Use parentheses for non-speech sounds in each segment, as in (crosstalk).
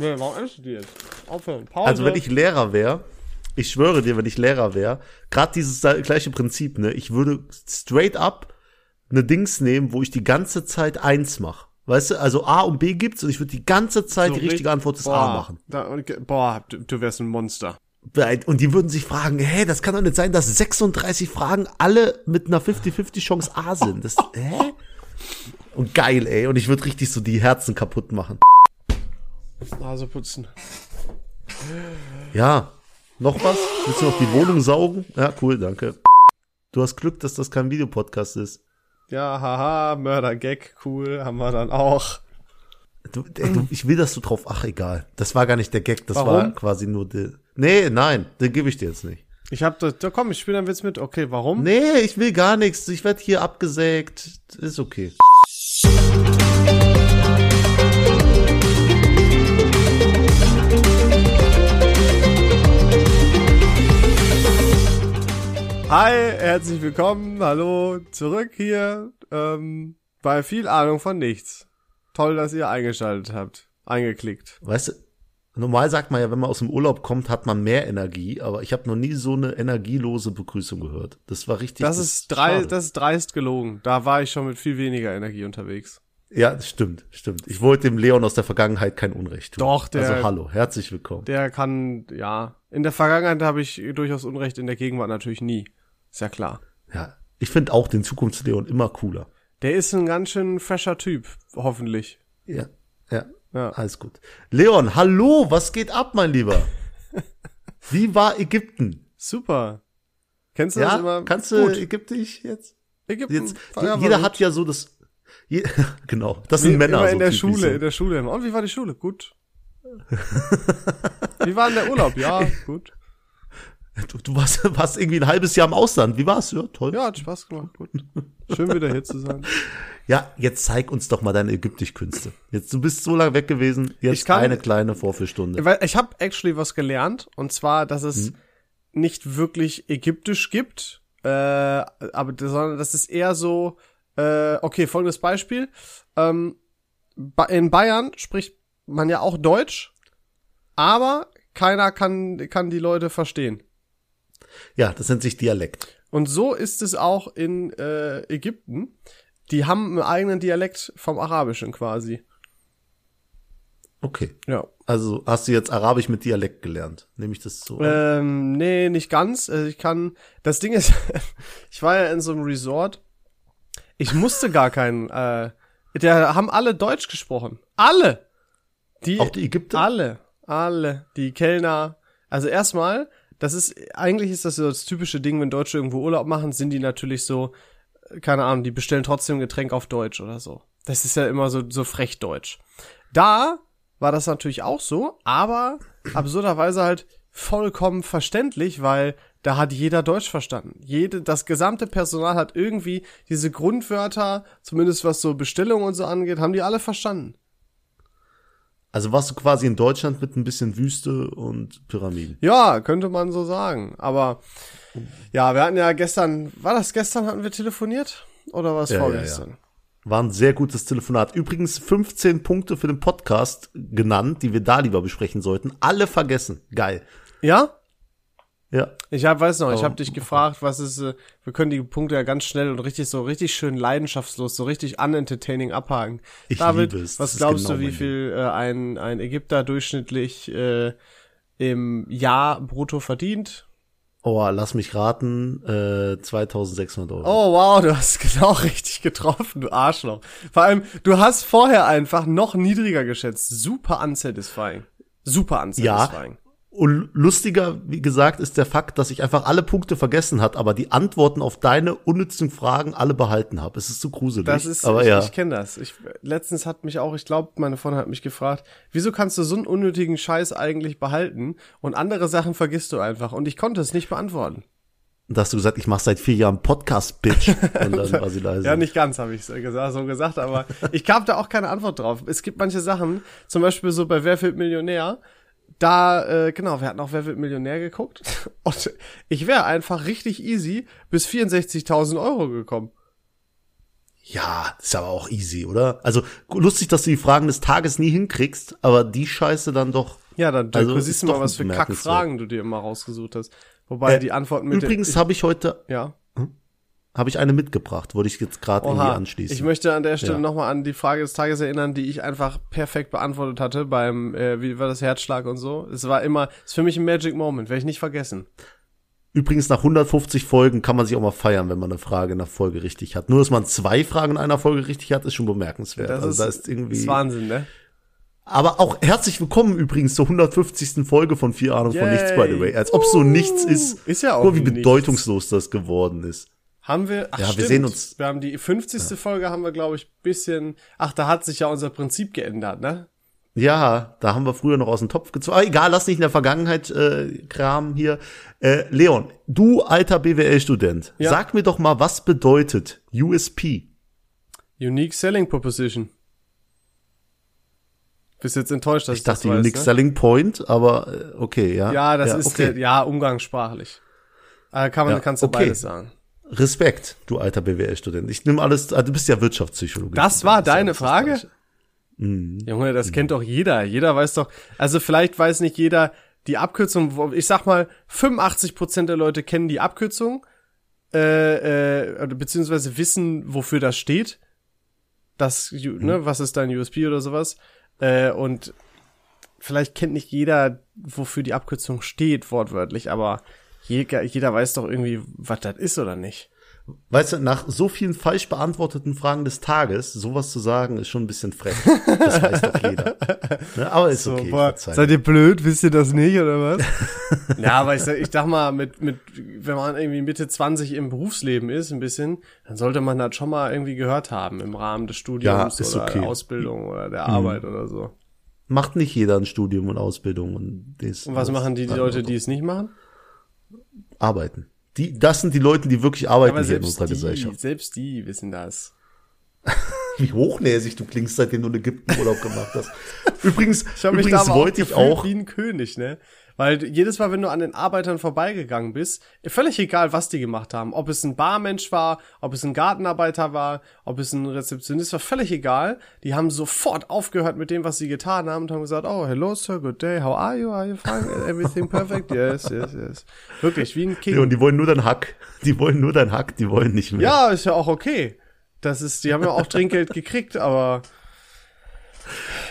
Nee, warum isst du die jetzt? Aufhören. Pause. Also wenn ich Lehrer wäre, ich schwöre dir, wenn ich Lehrer wäre, gerade dieses gleiche Prinzip, ne, ich würde straight up eine Dings nehmen, wo ich die ganze Zeit eins mache. Weißt du, also A und B gibt's und ich würde die ganze Zeit So die richtige richtig- Antwort des boah, A machen. Da, boah, du, du wärst ein Monster. Und die würden sich fragen, hä, das kann doch nicht sein, dass 36 Fragen alle mit einer 50-50 Chance A sind. Das, hä? Und geil, ey. Und ich würde richtig so die Herzen kaputt machen. Nase putzen. Ja. Noch was? Willst du noch die Wohnung saugen? Ja, cool, danke. Du hast Glück, dass das kein Videopodcast ist. Ja, haha, Mörder-Gag, cool, haben wir dann auch. Du, ey, du, ich will, dass du drauf, ach egal. Das war gar nicht der Gag, das war Warum? quasi nur der. Nee, nein, den gebe ich dir jetzt nicht. Ich hab da, da komm, ich spiele einen Witz mit. Okay, warum? Nee, ich will gar nichts. Ich werde hier abgesägt. Ist okay. Hi, herzlich willkommen, hallo, zurück hier, ähm, bei viel Ahnung von nichts. Toll, dass ihr eingeschaltet habt, eingeklickt. Weißt du, normal sagt man ja, wenn man aus dem Urlaub kommt, hat man mehr Energie, aber ich habe noch nie so eine energielose Begrüßung gehört. Das war richtig. Das ist drei, schade. das ist dreist gelogen. Da war ich schon mit viel weniger Energie unterwegs. Ja, das stimmt, stimmt. Ich wollte dem Leon aus der Vergangenheit kein Unrecht tun. Doch, der- Also hallo, herzlich willkommen. Der kann, ja, in der Vergangenheit habe ich durchaus Unrecht, in der Gegenwart natürlich nie. Ist ja klar. Ja, ich finde auch den Zukunftsleon immer cooler. Der ist ein ganz schön fresher Typ, hoffentlich. Ja, ja, Ja. alles gut. Leon, hallo, was geht ab, mein Lieber? (laughs) Wie war Ägypten? Super. Kennst du das Ja, immer? kannst du Gut. ägyptisch jetzt? Ägypten. Jetzt, jeder hat ja so das, je, (laughs) genau, das sind Wie- Männer. Immer so in der Schule, So. in der Schule immer. Und wie war die Schule? Gut. wie war denn der Urlaub? (laughs) Ja, gut. Du, du warst, (laughs) warst irgendwie ein halbes Jahr im Ausland. Wie war's? Ja, toll. Ja, Ja, hat Spaß gemacht. Gut. Schön wieder hier zu sein. jetzt zeig uns doch mal deine Ägyptisch-Künste. Jetzt, du bist so lange weg gewesen. Jetzt Ich kann- eine kleine Vorführstunde. Weil ich habe actually was gelernt und zwar, dass es Mhm. nicht wirklich Ägyptisch gibt, äh, aber sondern das ist eher so. Äh, okay, folgendes Beispiel: ähm, In Bayern spricht man ja auch Deutsch, aber keiner kann kann die Leute verstehen. Ja, das nennt sich Dialekt. Und so ist es auch in äh, Ägypten. Die haben einen eigenen Dialekt vom Arabischen quasi. Okay. Ja. Also hast du jetzt Arabisch mit Dialekt gelernt? Nehme ich das so? Ähm, nee, nicht ganz. Also ich kann. Das Ding ist, (laughs) ich war ja in so einem Resort. Ich musste gar keinen. Äh, der haben alle Deutsch gesprochen. Alle. Die. Auch die Ägypter? Alle. Alle. Die Kellner. Also erstmal, das ist eigentlich ist das so das typische Ding, wenn Deutsche irgendwo Urlaub machen, sind die natürlich so, äh, keine Ahnung, die bestellen trotzdem Getränk auf Deutsch oder so. Das ist ja immer so so frech Deutsch. Da war das natürlich auch so, aber absurderweise halt vollkommen verständlich, weil da hat jeder Deutsch verstanden. Jede, das gesamte Personal hat irgendwie diese Grundwörter, zumindest was so Bestellungen und so angeht, haben die alle verstanden. Also warst du quasi in Deutschland mit ein bisschen Wüste und Pyramiden. Ja, könnte man so sagen. Aber ja, wir hatten ja gestern, war das gestern, hatten wir telefoniert? Oder war es Ja, ja, vorgestern? War ein sehr gutes Telefonat. Übrigens 15 Punkte für den Podcast genannt, die wir da lieber besprechen sollten. Alle vergessen. Geil. Ja? Ja. Ich hab, weiß noch, ich Oh, habe dich gefragt, was ist, äh, wir können die Punkte ja ganz schnell und richtig so, richtig schön leidenschaftslos, so richtig unentertaining abhaken. Ich David, liebe es. was Das glaubst genau du, wie viel äh, ein, ein Ägypter durchschnittlich äh, im Jahr brutto verdient? Oh, lass mich raten, äh, 2600 Euro. Oh wow, du hast (laughs) genau richtig getroffen, du Arschloch. Vor allem, du hast vorher einfach noch niedriger geschätzt. Super unsatisfying. Super unsatisfying. Und lustiger, wie gesagt, ist der Fakt, dass ich einfach alle Punkte vergessen hat, aber die Antworten auf deine unnützen Fragen alle behalten habe. Es ist so gruselig. Das ist, aber ich, ja. ich kenne das. Ich, letztens hat mich auch, ich glaube, meine Freundin hat mich gefragt, wieso kannst du so einen unnötigen Scheiß eigentlich behalten und andere Sachen vergisst du einfach? Und ich konnte es nicht beantworten. Und da hast du gesagt, ich mache seit vier Jahren Podcast, Bitch. Und dann war sie leise. (laughs) Ja, nicht ganz, habe ich gesagt, so gesagt, aber ich gab da auch keine Antwort drauf. Es gibt manche Sachen, zum Beispiel so bei Wer wird Millionär, da, äh, genau, wir hatten auch Wer wird Millionär geguckt (laughs) und ich wäre einfach richtig easy bis 64.000 Euro gekommen. Ja, ist aber auch easy, oder? Also lustig, dass du die Fragen des Tages nie hinkriegst, aber die Scheiße dann doch. Ja, dann, Also, siehst ist du mal, was für. Kackfragen du dir immer rausgesucht hast. Wobei Äh, die Antworten mit Übrigens habe ich heute, ja. Habe ich eine mitgebracht, wollte ich jetzt gerade irgendwie anschließen. Ich möchte an der Stelle Ja. nochmal an die Frage des Tages erinnern, die ich einfach perfekt beantwortet hatte beim, äh, wie war das, Herzschlag und so. Es war immer, ist für mich ein Magic Moment, werde ich nicht vergessen. Übrigens, nach 150 Folgen kann man sich auch mal feiern, wenn man eine Frage in der Folge richtig hat. Nur, dass man zwei Fragen in einer Folge richtig hat, ist schon bemerkenswert. Das also, ist, da ist irgendwie. ist Wahnsinn, ne? Aber auch herzlich willkommen übrigens zur 150. Folge von Vier Ahnung von. Nichts, by the way. Als ob so nichts ist. Ist ja auch mal, wie nichts. bedeutungslos das geworden ist. Haben wir, ach Ja, wir stimmt, sehen uns- Wir haben die 50. Folge haben wir, glaube ich, bisschen, ach, da hat sich ja unser Prinzip geändert, ne? Ja, da haben wir früher noch aus dem Topf gezogen. Ah, egal, lass nicht in der Vergangenheit äh, Kram hier. Äh, Leon, du alter BWL-Student, Ja. sag mir doch mal, was bedeutet USP? Unique Selling Proposition. Bist jetzt enttäuscht, dass Ich ich, das dachte weiß, Unique ne? Selling Point, aber äh, okay, ja. Ja, das ist, okay. der, ja, umgangssprachlich. Äh, kann man, Ja, kannst du okay. beides sagen. Respekt, du alter BWL-Student. Ich nehme alles, ah, du bist ja Wirtschaftspsychologe. Das war ja deine das Frage? Gleiche. Mhm. Junge, das kennt doch jeder. Jeder weiß doch, also vielleicht weiß nicht jeder die Abkürzung, ich sag mal, 85 Prozent der Leute kennen die Abkürzung, äh, äh, beziehungsweise wissen, wofür das steht. Das, Mhm. ne, was ist dein USP oder sowas. Äh, und vielleicht kennt nicht jeder, wofür die Abkürzung steht, wortwörtlich, aber jeder, jeder weiß doch irgendwie, was das ist oder nicht. Weißt du, nach so vielen falsch beantworteten Fragen des Tages, sowas zu sagen, ist schon ein bisschen frech. Das weiß doch jeder. (laughs) Ne? Aber ist okay. boah, seid ihr blöd? Wisst ihr das nicht oder was? (laughs) ja, aber ich, sag- ich dachte mal, mit, mit, wenn man irgendwie Mitte 20 im Berufsleben ist, ein bisschen, dann sollte man das schon mal irgendwie gehört haben im Rahmen des Studiums Ja, ist oder okay. Mhm. Ausbildung oder der Arbeit oder so. Macht nicht jeder ein Studium und Ausbildung und das. Und was machen die, die Leute, die es nicht machen? Arbeiten? Die, das sind die Leute, die wirklich arbeiten Aber hier in selbst unserer die, Gesellschaft. selbst die wissen das. (laughs) Wie hochnäsig du klingst, seitdem du in Ägypten Urlaub gemacht hast. (laughs) Übrigens, Ich übrigens wollte ich auch. wie ein König, ne? Weil jedes Mal, wenn du an den Arbeitern vorbeigegangen bist, völlig egal, was die gemacht haben, ob es ein Barmensch war, ob es ein Gartenarbeiter war, ob es ein Rezeptionist war, völlig egal. Die haben sofort aufgehört mit dem, was sie getan haben und haben gesagt, oh, hello sir, good day, how are you, are you fine, everything perfect, yes, yes, yes. Wirklich, wie ein King. Ja, und die wollen nur dein Hack. Die wollen nur dein Hack, die wollen nicht mehr. Ja, ist ja auch okay. Das ist, die haben ja auch Trinkgeld gekriegt, aber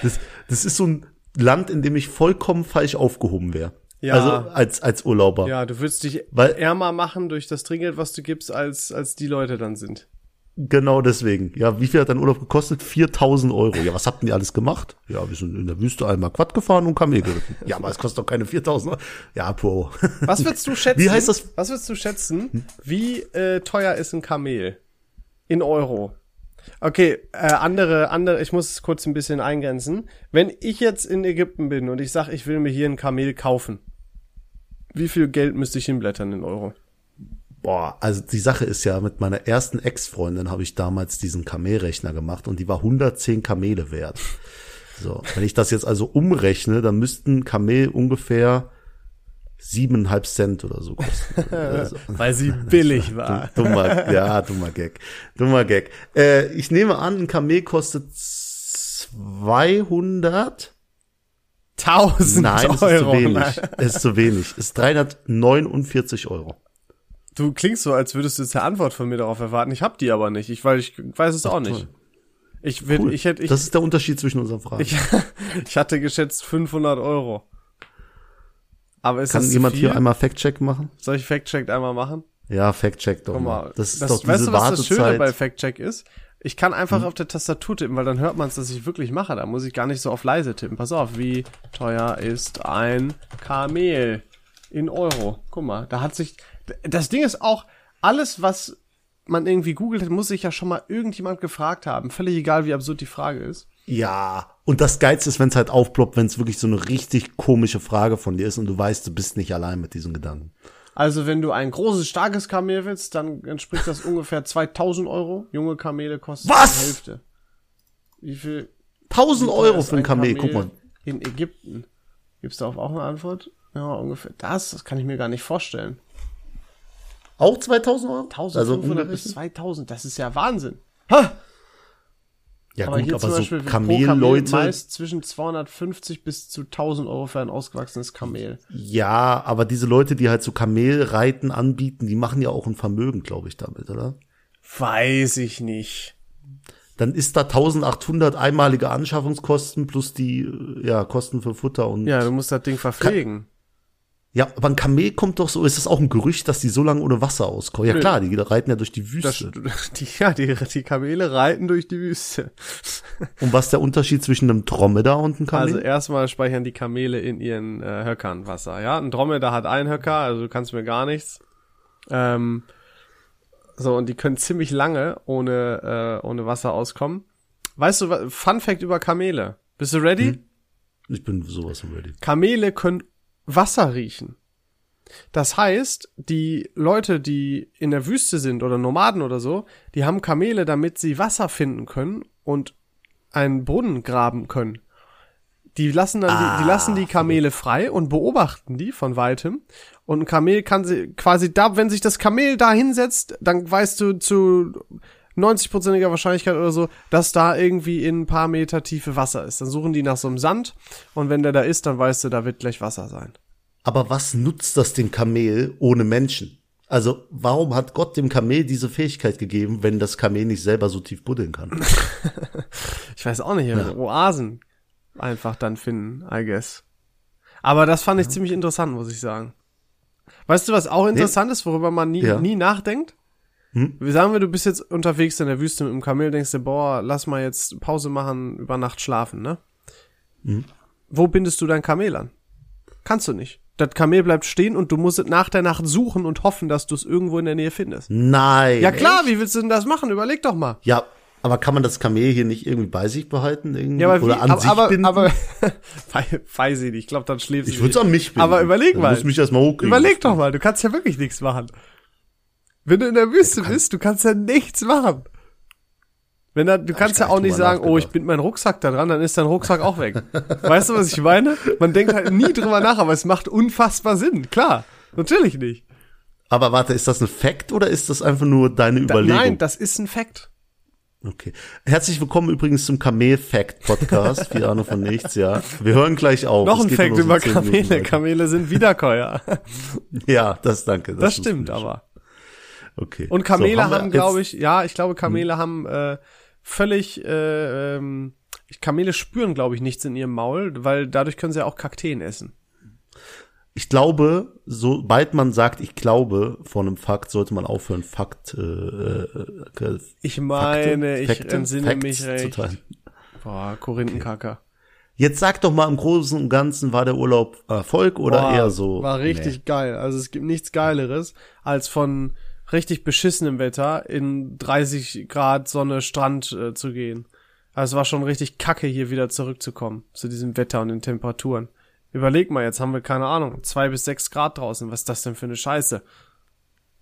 Das, das ist so ein Land, in dem ich vollkommen falsch aufgehoben wäre. Ja. Also als, als Urlauber. ja, du würdest dich Weil- ärmer machen durch das Trinkgeld, was du gibst, als, als die Leute dann sind. Genau deswegen. Ja, wie viel hat dein Urlaub gekostet? 4000 Euro. Ja, was habt ihr alles gemacht? Ja, wir sind in der Wüste einmal Quad gefahren und Kamel geritten. Ja, aber es kostet doch keine 4000 Euro. Ja, Pro. Was würdest du (laughs) schätzen? Wie heißt das? Was würdest du schätzen? Wie äh, teuer ist ein Kamel in Euro? Okay, äh, andere, andere. Ich muss es kurz ein bisschen eingrenzen. Wenn ich jetzt in Ägypten bin und ich sag, ich will mir hier ein Kamel kaufen, wie viel Geld müsste ich hinblättern in Euro? Boah, also die Sache ist ja, mit meiner ersten Ex-Freundin habe ich damals diesen Kamelrechner gemacht und die war 110 Kamele wert. So, wenn ich das jetzt also umrechne, dann müssten Kamel ungefähr siebeneinhalb Cent oder so kosten. (laughs) Also, Weil sie billig (laughs) war. dummer, ja, dummer Gag. Dummer Gag. Äh, ich nehme an, ein Kamel kostet 200 1000 Nein, es ist zu wenig. Ist zu wenig. Es ist 349 Euro. Du klingst so, als würdest du jetzt eine Antwort von mir darauf erwarten. Ich hab die aber nicht, ich, weil ich weiß es auch nicht. Ich, will, Cool. ich hätte, ich, das ist der Unterschied zwischen unseren Fragen. ich, (laughs) ich hatte geschätzt 500 Euro. Aber ist Kann das jemand hier einmal Fact-Check machen? Soll ich Fact-Check einmal machen? Ja, Fact-Check doch Guck mal. Das ist das, doch weißt diese du, was das Schöne bei Wartezeit. Hm? Fact-Check ist? Ich kann einfach auf der Tastatur tippen, weil dann hört man es, dass ich wirklich mache. Da muss ich gar nicht so auf leise tippen. Pass auf, wie teuer ist ein Kamel in Euro? Guck mal, da hat sich. Das Ding ist auch, alles, was man irgendwie googelt, hat, muss sich ja schon mal irgendjemand gefragt haben. Völlig egal, wie absurd die Frage ist. Ja, und das Geilste ist, wenn es halt aufploppt, wenn es wirklich so eine richtig komische Frage von dir ist und du weißt, du bist nicht allein mit diesen Gedanken. Also, wenn du ein großes, starkes Kamel willst, dann entspricht das ungefähr 2000 Euro. Junge Kamele kosten Was? die Hälfte. Wie viel 1000 Wie teuer Euro für ein Kamel, guck mal. In Ägypten. Gibt's darauf auch eine Antwort? Ja, ungefähr. Das, das kann ich mir gar nicht vorstellen. Auch 2000 Euro? 1500 Also bis ungefähr- 2000, das ist ja Wahnsinn. Ha! Ja aber gut, hier aber zum so Kamelleute, meist zwischen 250 bis zu 1000 Euro für ein ausgewachsenes Kamel. ja, aber diese Leute, die halt so Kamelreiten anbieten, die machen ja auch ein Vermögen, glaube ich, damit, oder? Weiß ich nicht. Dann ist da 1800 einmalige Anschaffungskosten plus die äh, ja, Kosten für Futter und Ja, du musst das Ding verpflegen. Ja, aber ein Kamel kommt doch so, ist das auch ein Gerücht, dass die so lange ohne Wasser auskommen? Ja klar, die reiten ja durch die Das, Wüste. (laughs) die, ja, die, die Kamele reiten durch die Wüste. (laughs) Und was ist der Unterschied zwischen einem Dromedar und einem Kamel? Also erstmal speichern die Kamele in ihren äh, Höckern Wasser. Ja, ein Dromedar hat einen Höcker, also du kannst mir gar nichts. Ähm, so, und die können ziemlich lange ohne, äh, ohne Wasser auskommen. Weißt du, Fun Fact über Kamele. Bist du ready? ich bin sowas ready. Kamele können Wasser riechen. Das heißt, die Leute, die in der Wüste sind oder Nomaden oder so, die haben Kamele, damit sie Wasser finden können und einen Brunnen graben können. Die lassen dann die, die lassen die Kamele frei und beobachten die von weitem. Und ein Kamel kann sie quasi da, wenn sich das Kamel da hinsetzt, dann weißt du zu 90%iger Wahrscheinlichkeit oder so, dass da irgendwie in ein paar Meter Tiefe Wasser ist. Dann suchen die nach so einem Sand und wenn der da ist, dann weißt du, da wird gleich Wasser sein. Aber was nutzt das dem Kamel ohne Menschen? Also, warum hat Gott dem Kamel diese Fähigkeit gegeben, wenn das Kamel nicht selber so tief buddeln kann? (laughs) Ich weiß auch nicht, Oasen einfach dann finden, I guess. Aber das fand ich ziemlich interessant, muss ich sagen. Weißt du, was auch interessant ist, worüber man nie, Ja. nie nachdenkt? Hm? Wie sagen wir, du bist jetzt unterwegs in der Wüste mit dem Kamel, denkst dir, boah, lass mal jetzt Pause machen, über Nacht schlafen, ne? Hm? Wo bindest du dein Kamel an? Kannst du nicht. Das Kamel bleibt stehen und du musst es nach der Nacht suchen und hoffen, dass du es irgendwo in der Nähe findest. Nein. Ja klar, echt? wie willst du denn das machen? Überleg doch mal. Ja, aber kann man das Kamel hier nicht irgendwie bei sich behalten? Irgendwie? Ja, aber wie, Oder an aber, sich aber, binden? aber (laughs) wei- weiß ich nicht. Ich glaube, dann schläft ich sie würde es an mich binden. Aber überleg mal. muss ich mich erstmal hochkriegen. Überleg doch mal, du kannst ja wirklich nichts machen. Wenn du in der Wüste bist, du kannst ja nichts machen. Wenn da, du kannst ja auch nicht sagen, oh, ich bind meinen Rucksack da dran, dann ist dein Rucksack auch weg. weißt du, was ich meine? Man denkt halt nie drüber nach, aber es macht unfassbar Sinn. Klar, natürlich nicht. Aber warte, ist das ein Fact oder ist das einfach nur deine Da, Überlegung? nein, das ist ein Fakt. Okay. Herzlich willkommen übrigens zum Kamel-Fact-Podcast. Viel Ahnung von nichts, ja. Wir hören gleich auf. Noch ein Fakt über Kamele. Kamele sind Wiederkäuer. Ja, das danke. Das wusste stimmt aber. Okay. Und Kamele So, haben, jetzt- glaube ich, ja, ich glaube, Kamele haben äh, völlig, äh, ähm, Kamele spüren, glaube ich, nichts in ihrem Maul, weil dadurch können sie ja auch Kakteen essen. Ich glaube, sobald man sagt, ich glaube vor einem Fakt, sollte man aufhören, Fakt, äh, äh, Ich meine, Fakte, ich Fakte, entsinne Facts mich zu recht. teilen. Boah, Korinthenkacker. Jetzt sag doch mal im Großen und Ganzen, war der Urlaub Erfolg oder Boah, eher so? War richtig geil. Also es gibt nichts Geileres, als von richtig beschissenem Wetter in 30 Grad Sonne Strand äh, zu gehen. Also es war schon richtig kacke, hier wieder zurückzukommen zu diesem Wetter und den Temperaturen. Überleg mal, jetzt haben wir keine Ahnung, zwei bis sechs Grad draußen. Was ist das denn für eine Scheiße?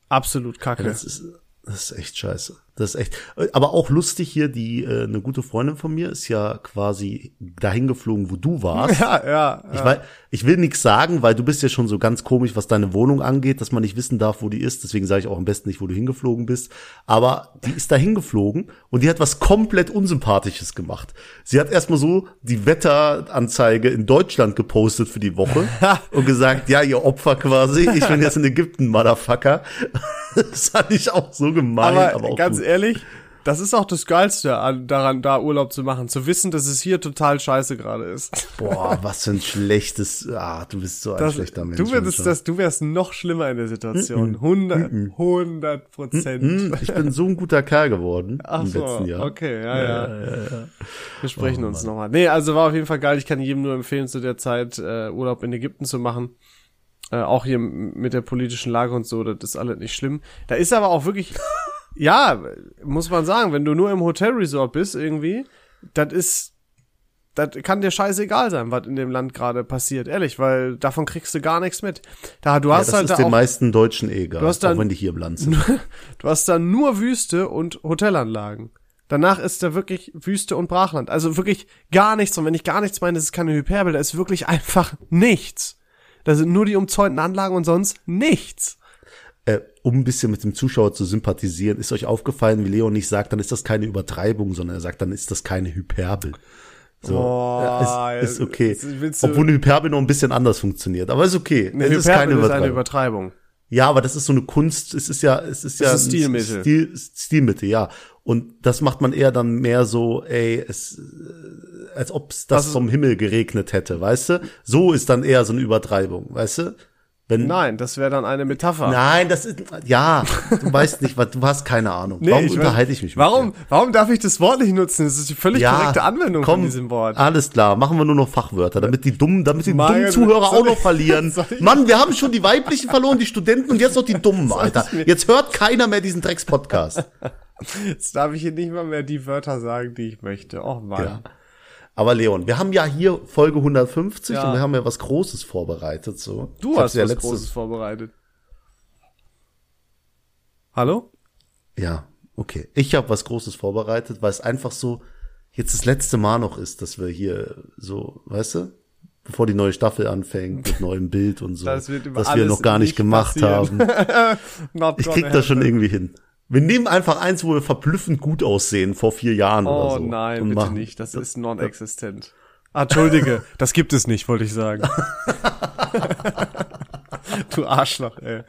Absolut kacke. Das ist, das ist echt scheiße. Das ist echt. Aber auch lustig hier, die, äh, eine gute Freundin von mir ist ja quasi dahin geflogen, wo du warst. (laughs) ja, ja. Ich, weiß, ich will nichts sagen, weil du bist ja schon so ganz komisch, was deine Wohnung angeht, dass man nicht wissen darf, wo die ist. Deswegen sage ich auch am besten nicht, wo du hingeflogen bist. Aber die ist da hingeflogen und die hat was komplett Unsympathisches gemacht. Sie hat erstmal so die Wetteranzeige in Deutschland gepostet für die Woche (laughs) und gesagt, ja, ihr Opfer quasi, ich bin jetzt in Ägypten, Motherfucker. (laughs) Das fand ich auch so gemein, aber, aber, auch ganz gut. Ehrlich, das ist auch das Geilste an, daran, da Urlaub zu machen. Zu wissen, dass es hier total scheiße gerade ist. Boah, was für ein schlechtes, ah, du bist so ein Das, schlechter Mensch. du manchmal. das, du wärst noch schlimmer in der Situation. 100, 100 Prozent. Ich bin so ein guter Kerl geworden Ach im so, letzten Jahr. okay, ja, ja. Wir sprechen uns nochmal. Nee, also war auf jeden Fall geil. Ich kann jedem nur empfehlen, zu der Zeit äh, Urlaub in Ägypten zu machen. Äh, auch hier mit der politischen Lage und so, das ist alles nicht schlimm. Da ist aber auch wirklich, ja, muss man sagen, wenn du nur im Hotelresort bist irgendwie, das ist, das kann dir scheißegal sein, was in dem Land gerade passiert, ehrlich, weil davon kriegst du gar nichts mit. Da du Ja, hast das halt ist da den auch meisten Deutschen eh egal, Du hast dann- auch wenn die hier im Land sind. (laughs) Du hast da nur Wüste und Hotelanlagen. Danach ist da wirklich Wüste und Brachland. Also wirklich gar nichts. Und wenn ich gar nichts meine, das ist keine Hyperbel, da ist wirklich einfach nichts. Da sind nur die umzäunten Anlagen und sonst nichts. Äh, um ein bisschen mit dem Zuschauer zu sympathisieren, ist euch aufgefallen, wie Leon nicht sagt, dann ist das keine Übertreibung, sondern er sagt, dann ist das keine Hyperbel. So, Boah, ja, ist, ist okay. du- Obwohl eine Hyperbel noch ein bisschen anders funktioniert, aber ist okay. Eine es ist keine Hyperbel ist eine Übertreibung. Übertreibung. Ja, aber das ist so eine Kunst, es ist ja, es ist ja ist ein Stilmittel. Stil, Stilmittel, ja. Und das macht man eher dann mehr so, ey, es, äh, als ob es das Also- vom Himmel geregnet hätte, weißt du? So ist dann eher so eine Übertreibung, weißt du? Wenn, Nein, das wäre dann eine Metapher. Nein, das ist, ja, du weißt nicht, was, du hast keine Ahnung. Nee, warum ich unterhalte ich mich mit Warum, warum darf ich das Wort nicht nutzen? Das ist die völlig Ja, korrekte Anwendung komm, von diesem Wort. Alles klar, machen wir nur noch Fachwörter, damit die dummen, damit die Meine- dummen Zuhörer auch noch verlieren. (laughs) Mann, wir haben schon die weiblichen verloren, die Studenten und jetzt noch die dummen, Alter. Jetzt hört keiner mehr diesen Drecks-Podcast. Jetzt darf ich hier nicht mal mehr die Wörter sagen, die ich möchte. Oh Mann. Ja. Aber Leon, wir haben ja hier Folge 150 Ja. und wir haben ja was Großes vorbereitet, so. Du Ich hast ja was letzte- Großes vorbereitet. Hallo? Ja, okay. Ich habe was Großes vorbereitet, weil es einfach so jetzt das letzte Mal noch ist, dass wir hier so, weißt du, bevor die neue Staffel anfängt mit neuem Bild und so, (laughs) Das wird über was wir noch gar nicht, nicht gemacht passieren. haben. (laughs) Ich krieg das schon irgendwie hin. Wir nehmen einfach eins, wo wir verblüffend gut aussehen vor vier Jahren oder Oh so. nein, und bitte machen. nicht. Das ist non-existent. Ah, Entschuldige, das gibt es nicht, wollte ich sagen. (laughs) du Arschloch, ey.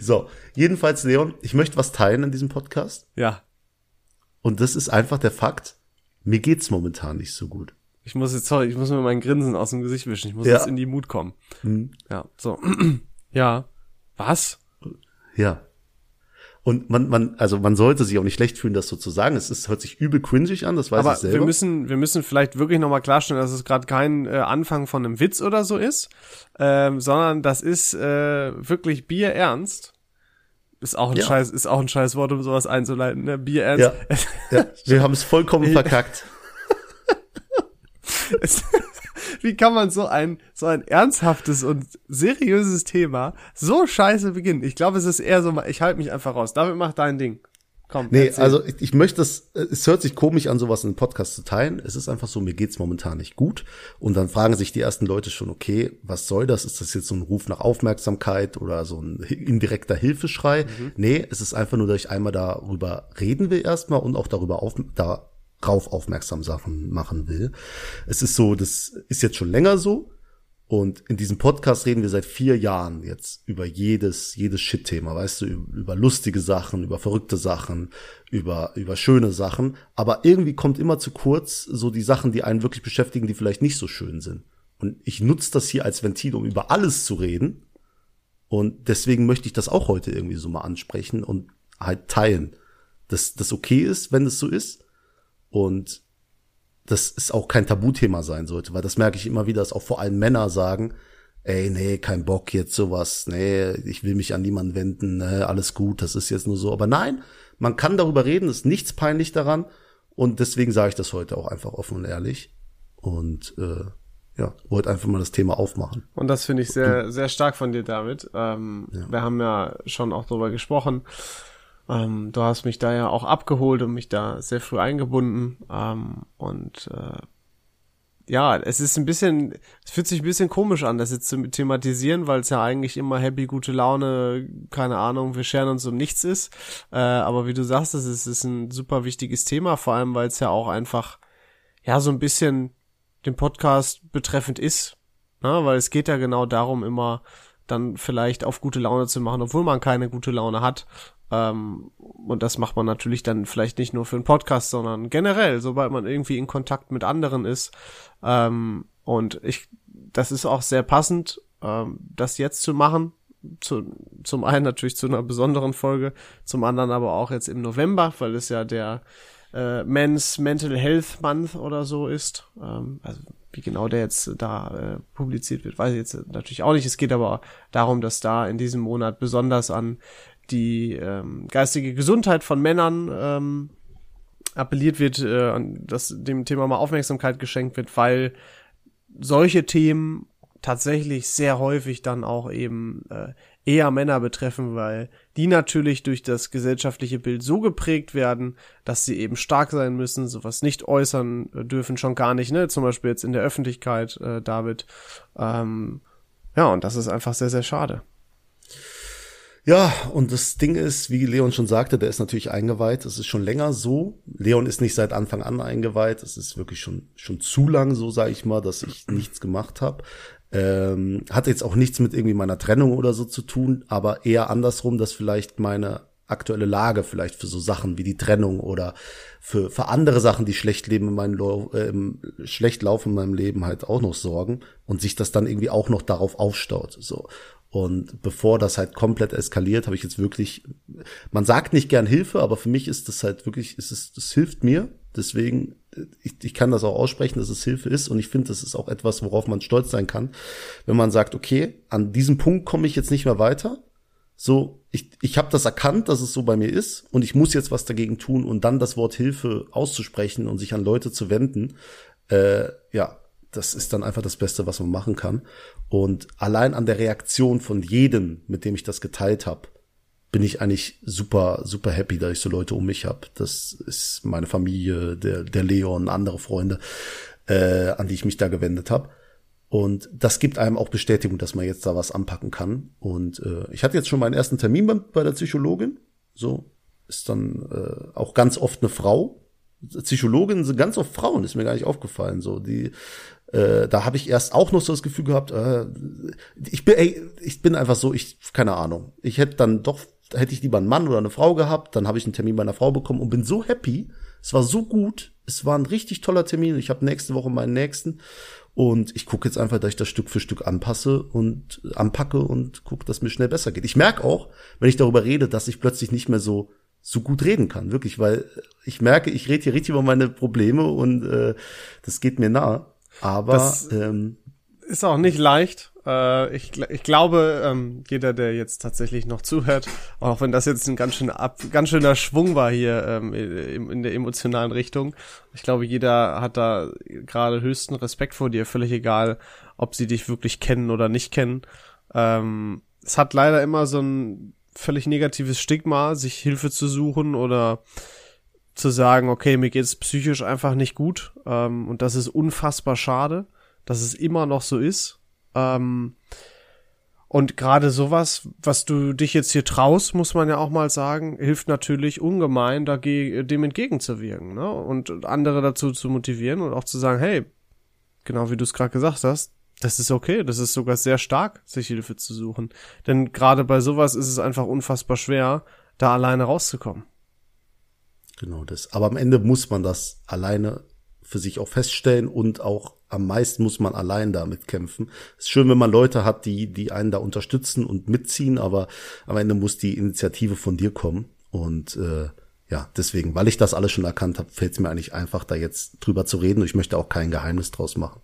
So, jedenfalls Leon, ich möchte was teilen in diesem Podcast Ja, und das ist einfach der Fakt, mir geht's momentan nicht so gut. ich muss jetzt, sorry, ich muss mir mein Grinsen aus dem Gesicht wischen. Ich muss Ja. jetzt in die Mut kommen. Hm. Ja, so. (clears throat) ja. Was? Ja. Und man, man, also man sollte sich auch nicht schlecht fühlen, das so zu sagen. Es ist, hört sich übel cringig an, das weiß Aber ich selber. wir müssen, wir müssen vielleicht wirklich nochmal klarstellen, dass es gerade kein äh, Anfang von einem Witz oder so ist, ähm, sondern das ist äh, wirklich bierernst. Ist auch ein Ja. scheiß, ist auch ein scheiß Wort, um sowas einzuleiten, ne? Bierernst. ja, ja, wir haben es vollkommen (laughs) verkackt. Es, wie kann man so ein, so ein ernsthaftes und seriöses Thema so scheiße beginnen? Ich glaube, es ist eher so, ich halte mich einfach raus. David, mach dein Ding. Komm, Nee, erzähl. also ich, ich möchte das, äh, es hört sich komisch an, sowas in einem Podcast zu teilen. Es ist einfach so, mir geht's momentan nicht gut. Und dann fragen sich die ersten Leute schon, okay, was soll das? Ist das jetzt so ein Ruf nach Aufmerksamkeit oder so ein indirekter Hilfeschrei? Nee, es ist einfach nur, dass ich einmal darüber reden will erstmal und auch darüber auf, darauf aufmerksam Sachen machen will. Es ist so, das ist jetzt schon länger so. Und in diesem Podcast reden wir seit vier Jahren jetzt über jedes, jedes Shit-Thema, weißt du, über, über lustige Sachen, über verrückte Sachen, über, über schöne Sachen. Aber irgendwie kommt immer zu kurz so die Sachen, die einen wirklich beschäftigen, die vielleicht nicht so schön sind. Und ich nutze das hier als Ventil, um über alles zu reden. Und deswegen möchte ich das auch heute irgendwie so mal ansprechen und halt teilen, dass das okay ist, wenn es so ist. Und dass es auch kein Tabuthema sein sollte, weil das merke ich immer wieder, dass auch vor allem Männer sagen, ey, nee, kein Bock jetzt sowas, nee, ich will mich an niemanden wenden, nee, alles gut, das ist jetzt nur so. Aber nein, man kann darüber reden, ist nichts peinlich daran und deswegen sage ich das heute auch einfach offen und ehrlich und äh, ja, wollte einfach mal das Thema aufmachen. Und das finde ich sehr, sehr stark von dir, David. Ähm, Wir haben ja schon auch drüber gesprochen. Ähm, du hast mich da ja auch abgeholt und mich da sehr früh eingebunden. Ähm, und äh, ja, es ist ein bisschen, es fühlt sich ein bisschen komisch an, das jetzt zu thematisieren, weil es ja eigentlich immer happy, gute Laune, keine Ahnung, wir scheren uns um nichts ist. Äh, aber wie du sagst, es ist, ist ein super wichtiges Thema, vor allem weil es ja auch einfach, ja, so ein bisschen den Podcast betreffend ist. Ne? Weil es geht ja genau darum, immer dann vielleicht auf gute Laune zu machen, obwohl man keine gute Laune hat. Ähm, und das macht man natürlich dann vielleicht nicht nur für einen Podcast, sondern generell, sobald man irgendwie in Kontakt mit anderen ist. Ähm, und ich, das ist auch sehr passend, ähm, das jetzt zu machen. Zu, zum einen natürlich zu einer besonderen Folge, zum anderen aber auch jetzt im November, weil es ja der äh, Men's Mental Health Month oder so ist. Ähm, also wie genau der jetzt da äh, publiziert wird, weiß ich jetzt natürlich auch nicht. Es geht aber darum, dass da in diesem Monat besonders an die ähm, geistige Gesundheit von Männern ähm, appelliert wird, äh, dass dem Thema mal Aufmerksamkeit geschenkt wird, weil solche Themen tatsächlich sehr häufig dann auch eben äh, eher Männer betreffen, weil die natürlich durch das gesellschaftliche Bild so geprägt werden, dass sie eben stark sein müssen, sowas nicht äußern äh, dürfen, schon gar nicht, ne? Zum Beispiel jetzt in der Öffentlichkeit, äh, David. Ähm, ja, und das ist einfach sehr, sehr schade. Ja, und das Ding ist, wie Leon schon sagte, der ist natürlich eingeweiht. Es ist schon länger so. Leon ist nicht seit Anfang an eingeweiht. Es ist wirklich schon schon zu lang, so sage ich mal, dass ich nichts gemacht habe. Ähm, hat jetzt auch nichts mit irgendwie meiner Trennung oder so zu tun, aber eher andersrum, dass vielleicht meine aktuelle Lage vielleicht für so Sachen wie die Trennung oder für, für andere Sachen, die schlecht leben in meinem äh, schlecht laufen in meinem Leben halt auch noch sorgen und sich das dann irgendwie auch noch darauf aufstaut. So. Und bevor das halt komplett eskaliert, habe ich jetzt wirklich, man sagt nicht gern Hilfe, aber für mich ist das halt wirklich, ist es, das hilft mir. Deswegen, ich, ich kann das auch aussprechen, dass es Hilfe ist. Und ich finde, das ist auch etwas, worauf man stolz sein kann, wenn man sagt, okay, an diesem Punkt komme ich jetzt nicht mehr weiter. So, ich, ich habe das erkannt, dass es so bei mir ist und ich muss jetzt was dagegen tun und dann das Wort Hilfe auszusprechen und sich an Leute zu wenden. Äh, ja, das ist dann einfach das Beste, was man machen kann. Und allein an der Reaktion von jedem, mit dem ich das geteilt habe, bin ich eigentlich super, super happy, dass ich so Leute um mich habe. Das ist meine Familie, der, der Leon, andere Freunde, äh, an die ich mich da gewendet habe. Und das gibt einem auch Bestätigung, dass man jetzt da was anpacken kann. Und äh, ich hatte jetzt schon meinen ersten Termin bei, bei der Psychologin. So ist dann äh, auch ganz oft eine Frau. Psychologinnen sind ganz oft Frauen, ist mir gar nicht aufgefallen. So die äh, da habe ich erst auch noch so das Gefühl gehabt, äh, ich bin, ey, ich bin einfach so, ich, keine Ahnung. Ich hätte dann doch, hätte ich lieber einen Mann oder eine Frau gehabt, dann habe ich einen Termin bei einer Frau bekommen und bin so happy. Es war so gut. Es war ein richtig toller Termin. Ich habe nächste Woche meinen nächsten. Und ich gucke jetzt einfach, dass ich das Stück für Stück anpasse und anpacke und gucke, dass mir schnell besser geht. Ich merke auch, wenn ich darüber rede, dass ich plötzlich nicht mehr so so gut reden kann, wirklich, weil ich merke, ich rede hier richtig über meine Probleme und äh, das geht mir nah. Aber das ähm, ist auch nicht leicht. Äh, ich, ich glaube, ähm, jeder, der jetzt tatsächlich noch zuhört, auch wenn das jetzt ein ganz, schön ab, ganz schöner Schwung war hier ähm, in, in der emotionalen Richtung, ich glaube, jeder hat da gerade höchsten Respekt vor dir, völlig egal, ob sie dich wirklich kennen oder nicht kennen. Ähm, es hat leider immer so ein völlig negatives Stigma, sich Hilfe zu suchen oder zu sagen, okay, mir geht es psychisch einfach nicht gut ähm, und das ist unfassbar schade, dass es immer noch so ist. Ähm, und gerade sowas, was du dich jetzt hier traust, muss man ja auch mal sagen, hilft natürlich ungemein, dagegen, dem entgegenzuwirken ne? und andere dazu zu motivieren und auch zu sagen, hey, genau wie du es gerade gesagt hast, das ist okay, das ist sogar sehr stark, sich Hilfe zu suchen. Denn gerade bei sowas ist es einfach unfassbar schwer, da alleine rauszukommen. Genau das. Aber am Ende muss man das alleine für sich auch feststellen und auch am meisten muss man allein damit kämpfen. Es ist schön, wenn man Leute hat, die, die einen da unterstützen und mitziehen, aber am Ende muss die Initiative von dir kommen. Und äh, ja, deswegen, weil ich das alles schon erkannt habe, fällt es mir eigentlich einfach, da jetzt drüber zu reden. Und ich möchte auch kein Geheimnis draus machen.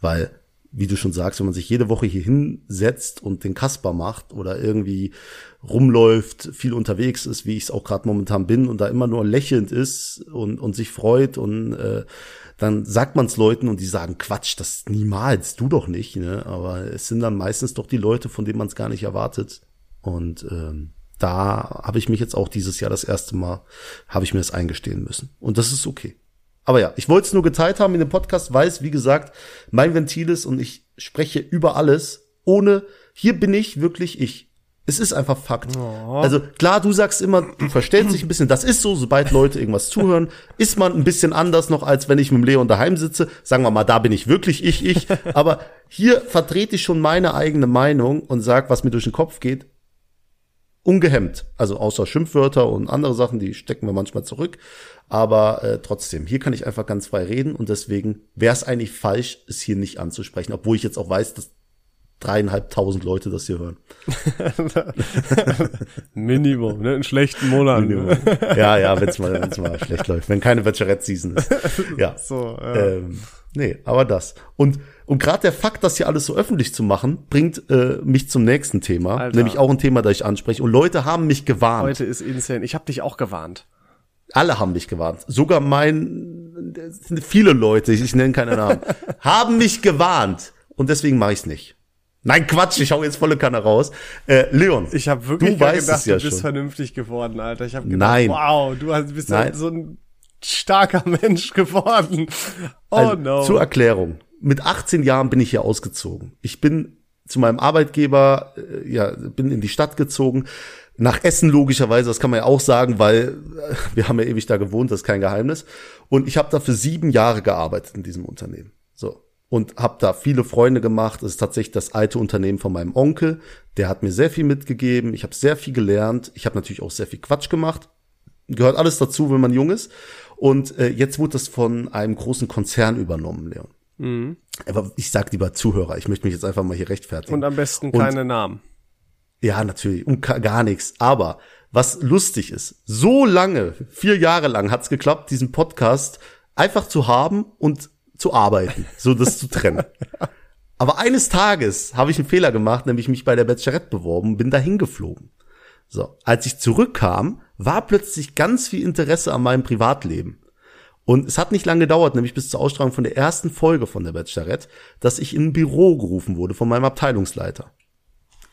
Weil wie du schon sagst, wenn man sich jede Woche hier hinsetzt und den Kasper macht oder irgendwie rumläuft, viel unterwegs ist, wie ich es auch gerade momentan bin und da immer nur lächelnd ist und, und sich freut und äh, dann sagt man es Leuten und die sagen, Quatsch, das niemals, du doch nicht, ne? Aber es sind dann meistens doch die Leute, von denen man es gar nicht erwartet. Und ähm, da habe ich mich jetzt auch dieses Jahr das erste Mal, habe ich mir das eingestehen müssen. Und das ist okay. Aber ja, ich wollte es nur geteilt haben in dem Podcast, weil es, wie gesagt, mein Ventil ist und ich spreche über alles, ohne, hier bin ich wirklich ich. Es ist einfach Fakt. Oh. Also klar, du sagst immer, du verstellst dich ein bisschen, das ist so, sobald Leute irgendwas (laughs) zuhören, ist man ein bisschen anders noch, als wenn ich mit dem Leon daheim sitze. Sagen wir mal, da bin ich wirklich ich, ich. (laughs) Aber hier vertrete ich schon meine eigene Meinung und sag, was mir durch den Kopf geht, ungehemmt. Also außer Schimpfwörter und andere Sachen, die stecken wir manchmal zurück. Aber äh, trotzdem, hier kann ich einfach ganz frei reden und deswegen wäre es eigentlich falsch, es hier nicht anzusprechen, obwohl ich jetzt auch weiß, dass dreieinhalbtausend Leute das hier hören. (laughs) Minimum, ne? In schlechten Monaten. Minimum. Ja, ja, wenn's mal, wenn's mal schlecht läuft, wenn keine Bachelorette-Season ist. (laughs) Ja. So, ja. Ähm, nee, aber das. Und, und gerade der Fakt, das hier alles so öffentlich zu machen, bringt äh, mich zum nächsten Thema. Alter. Nämlich auch ein Thema, das ich anspreche. Und Leute haben mich gewarnt. Heute ist insane. Ich habe dich auch gewarnt. Alle haben mich gewarnt. Sogar mein, viele Leute, ich, ich nenne keine Namen, (laughs) haben mich gewarnt. Und deswegen mache ich es nicht. Nein, Quatsch, ich hau jetzt volle Kanne raus. Äh, Leon, ich habe wirklich du weißt gedacht, es ja du bist schon. vernünftig geworden, Alter. Ich habe gedacht, Nein. wow, du bist Nein. so ein starker (laughs) Mensch geworden. Oh also, no. Zur Erklärung. Mit 18 Jahren bin ich hier ausgezogen. Ich bin zu meinem Arbeitgeber, äh, ja, bin in die Stadt gezogen. Nach Essen logischerweise, das kann man ja auch sagen, weil äh, wir haben ja ewig da gewohnt, das ist kein Geheimnis. Und ich habe da für sieben Jahre gearbeitet in diesem Unternehmen. So. Und habe da viele Freunde gemacht. Das ist tatsächlich das alte Unternehmen von meinem Onkel. Der hat mir sehr viel mitgegeben. Ich habe sehr viel gelernt. Ich habe natürlich auch sehr viel Quatsch gemacht. Gehört alles dazu, wenn man jung ist. Und äh, jetzt wurde das von einem großen Konzern übernommen, Leon. Mhm. Aber ich sag lieber Zuhörer, ich möchte mich jetzt einfach mal hier rechtfertigen. Und am besten keine und, Namen. Ja, natürlich, und gar nichts. Aber was lustig ist, so lange, vier Jahre lang hat's geklappt, diesen Podcast einfach zu haben und zu arbeiten, so das zu trennen. (laughs) Aber eines Tages habe ich einen Fehler gemacht, nämlich mich bei der Bachelorette beworben, bin dahin geflogen. So, als ich zurückkam, war plötzlich ganz viel Interesse an meinem Privatleben. Und es hat nicht lange gedauert, nämlich bis zur Ausstrahlung von der ersten Folge von der Bachelorette, dass ich in ein Büro gerufen wurde von meinem Abteilungsleiter.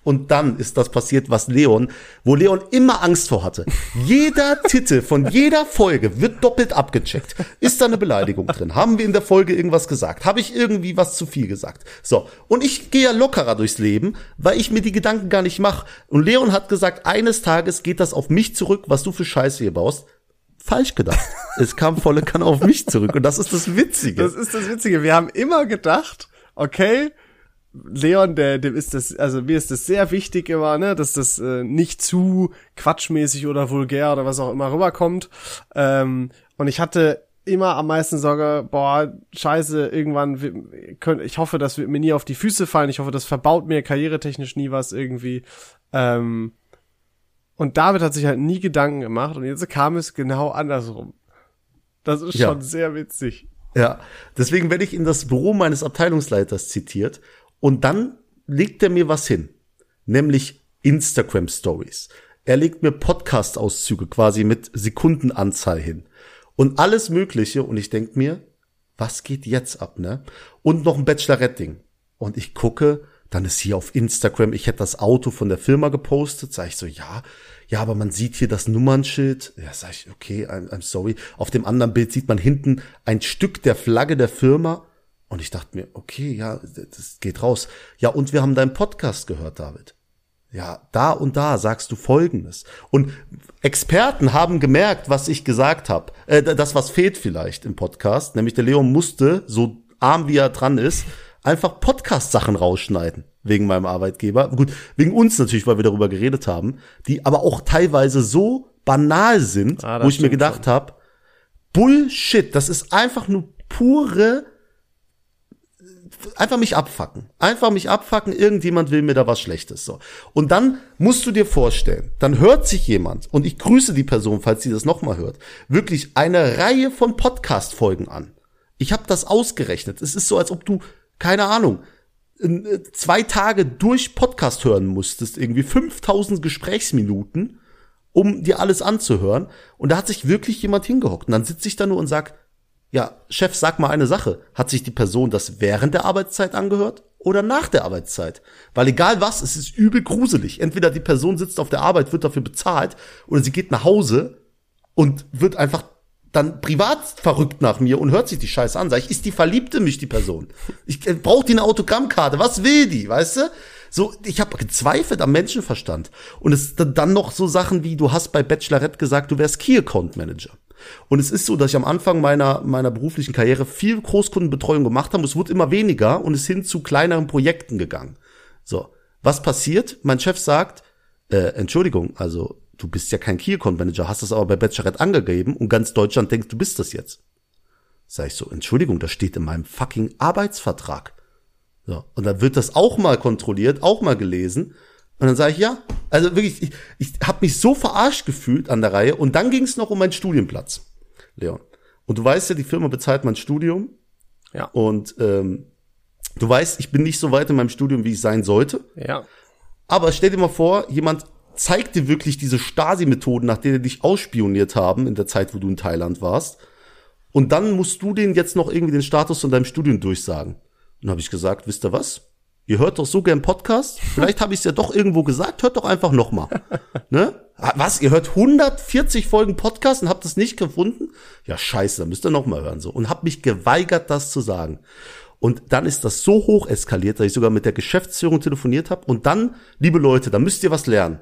Und dann ist das passiert, was Leon, wo Leon immer Angst vor hatte. Jeder (laughs) Titel von jeder Folge wird doppelt abgecheckt. Ist da eine Beleidigung drin? Haben wir in der Folge irgendwas gesagt? Habe ich irgendwie was zu viel gesagt? So. Und ich gehe ja lockerer durchs Leben, weil ich mir die Gedanken gar nicht mache. Und Leon hat gesagt, eines Tages geht das auf mich zurück, was du für Scheiße hier baust falsch gedacht. es kam volle Kanne auf mich zurück und das ist das Witzige. Das ist das Witzige. Wir haben immer gedacht, okay, Leon, der, dem ist das, also mir ist das sehr wichtig immer, ne, dass das äh, nicht zu quatschmäßig oder vulgär oder was auch immer rüberkommt. Ähm, und ich hatte immer am meisten Sorge, boah, scheiße, irgendwann, ich hoffe, das wird mir nie auf die Füße fallen, ich hoffe, das verbaut mir karrieretechnisch nie was irgendwie. Ähm, und David hat sich halt nie Gedanken gemacht und jetzt kam es genau andersrum. Das ist ja. schon sehr witzig. Ja, deswegen werde ich in das Büro meines Abteilungsleiters zitiert und dann legt er mir was hin, nämlich Instagram Stories. Er legt mir Podcast-Auszüge quasi mit Sekundenanzahl hin und alles Mögliche. Und ich denk mir, was geht jetzt ab, ne? Und noch ein Bachelorette-Ding. Und ich gucke, dann ist hier auf Instagram, ich hätte das Auto von der Firma gepostet. Sag ich so, ja, ja, aber man sieht hier das Nummernschild. Ja, sag ich, okay, I'm, I'm sorry. Auf dem anderen Bild sieht man hinten ein Stück der Flagge der Firma. Und ich dachte mir, okay, ja, das geht raus. Ja, und wir haben deinen Podcast gehört, David. Ja, da und da sagst du Folgendes. Und Experten haben gemerkt, was ich gesagt habe. Äh, das, was fehlt vielleicht im Podcast. Nämlich der Leon musste, so arm wie er dran ist, einfach Podcast-Sachen rausschneiden. Wegen meinem Arbeitgeber. Gut, wegen uns natürlich, weil wir darüber geredet haben. Die aber auch teilweise so banal sind, ah, wo ich mir gedacht habe, Bullshit, das ist einfach nur pure einfach mich abfacken. Einfach mich abfacken, irgendjemand will mir da was Schlechtes. So. Und dann musst du dir vorstellen, dann hört sich jemand, und ich grüße die Person, falls sie das nochmal hört, wirklich eine Reihe von Podcast-Folgen an. Ich habe das ausgerechnet. Es ist so, als ob du, keine Ahnung, äh, zwei Tage durch Podcast hören musstest, irgendwie 5000 Gesprächsminuten, um dir alles anzuhören. Und da hat sich wirklich jemand hingehockt. Und dann sitze ich da nur und sag, ja, Chef, sag mal eine Sache. Hat sich die Person das während der Arbeitszeit angehört oder nach der Arbeitszeit? Weil egal was, es ist übel gruselig. Entweder die Person sitzt auf der Arbeit, wird dafür bezahlt, oder sie geht nach Hause und wird einfach dann privat verrückt nach mir und hört sich die Scheiße an. Sag ich, ist die verliebte mich, die Person? Ich äh, brauche die eine Autogrammkarte. Was will die, weißt du? So, ich habe gezweifelt am Menschenverstand. Und es dann noch so Sachen wie, du hast bei Bachelorette gesagt, du wärst Key Account Manager. Und es ist so, dass ich am Anfang meiner, meiner beruflichen Karriere viel Großkundenbetreuung gemacht habe. Es wurde immer weniger und ist hin zu kleineren Projekten gegangen. So, was passiert? Mein Chef sagt, äh, Entschuldigung, also du bist ja kein Key Account Manager, hast das aber bei Bachelorette angegeben und ganz Deutschland denkt, du bist das jetzt. Sag ich so, Entschuldigung, das steht in meinem fucking Arbeitsvertrag. So, und dann wird das auch mal kontrolliert, auch mal gelesen. Und dann sage ich, ja. Also wirklich, ich, ich habe mich so verarscht gefühlt an der Reihe. Und dann ging es noch um meinen Studienplatz, Leon. Und du weißt ja, die Firma bezahlt mein Studium. Ja. Und ähm, du weißt, ich bin nicht so weit in meinem Studium, wie ich sein sollte. Ja. Aber stell dir mal vor, jemand zeigt dir wirklich diese Stasi-Methoden, nach denen dich ausspioniert haben in der Zeit, wo du in Thailand warst. Und dann musst du denen jetzt noch irgendwie den Status von deinem Studium durchsagen. Und dann habe ich gesagt, wisst ihr was? Ihr hört doch so gern Podcast. Vielleicht habe ich es ja doch irgendwo gesagt. Hört doch einfach noch mal. (laughs) Ne? Ah, was? Ihr hört 140 Folgen Podcast und habt es nicht gefunden? Ja, scheiße, dann müsst ihr noch mal hören so. Und hab mich geweigert, das zu sagen. Und dann ist das so hoch eskaliert, dass ich sogar mit der Geschäftsführung telefoniert habe. Und dann, liebe Leute, da müsst ihr was lernen.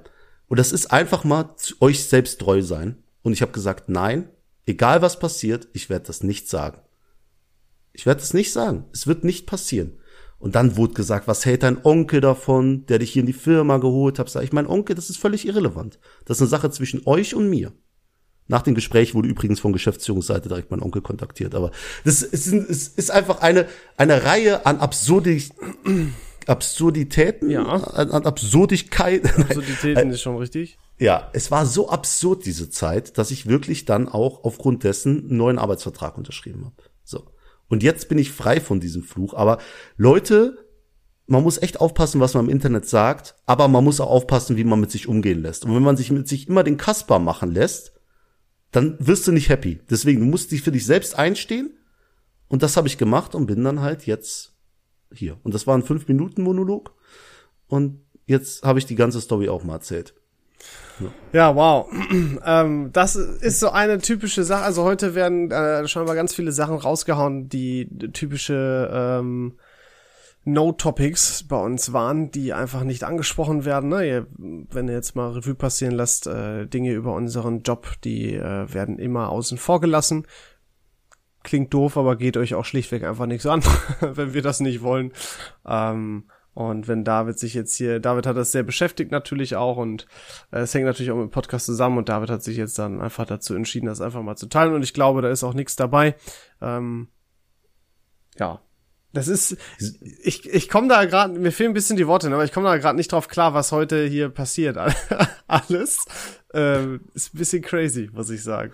Und das ist einfach mal zu euch selbst treu sein. Und ich habe gesagt, nein, egal was passiert, ich werde das nicht sagen. Ich werde das nicht sagen. Es wird nicht passieren. Und dann wurde gesagt, was hält dein Onkel davon, der dich hier in die Firma geholt hat? Sag ich, mein Onkel, das ist völlig irrelevant. Das ist eine Sache zwischen euch und mir. Nach dem Gespräch wurde übrigens von Geschäftsführungsseite direkt mein Onkel kontaktiert. Aber das ist, ist, ist einfach eine, eine Reihe an Absurdi Absurditäten, Ja. an, an Absurdigkeit. (laughs) Absurditäten ist schon richtig. Ja, es war so absurd diese Zeit, dass ich wirklich dann auch aufgrund dessen einen neuen Arbeitsvertrag unterschrieben habe. So. Und jetzt bin ich frei von diesem Fluch. Aber Leute, man muss echt aufpassen, was man im Internet sagt, aber man muss auch aufpassen, wie man mit sich umgehen lässt. Und wenn man sich mit sich immer den Kasper machen lässt, dann wirst du nicht happy. Deswegen, du musst dich für dich selbst einstehen. Und das habe ich gemacht und bin dann halt jetzt hier. Und das war ein fünf Minuten Monolog. Und jetzt habe ich die ganze Story auch mal erzählt. Ja, wow. (clears throat) ähm, das ist so eine typische Sache. Also heute werden äh, scheinbar ganz viele Sachen rausgehauen, die typische ähm, No-Topics bei uns waren, die einfach nicht angesprochen werden. Ne? Ihr, wenn ihr jetzt mal Revue passieren lasst, äh, Dinge über unseren Job, die äh, werden immer außen vor gelassen. Klingt doof, aber geht euch auch schlichtweg einfach nichts an, (laughs) wenn wir das nicht wollen. Ähm, und wenn David sich jetzt hier, David hat das sehr beschäftigt natürlich auch und äh, es hängt natürlich auch mit dem Podcast zusammen und David hat sich jetzt dann einfach dazu entschieden, das einfach mal zu teilen und ich glaube, da ist auch nichts dabei. Ähm, ja, das ist, ich, ich komme da gerade, mir fehlen ein bisschen die Worte, ne, aber ich komme da gerade nicht drauf klar, was heute hier passiert. (laughs) Alles ähm, ist ein bisschen crazy, muss ich sagen.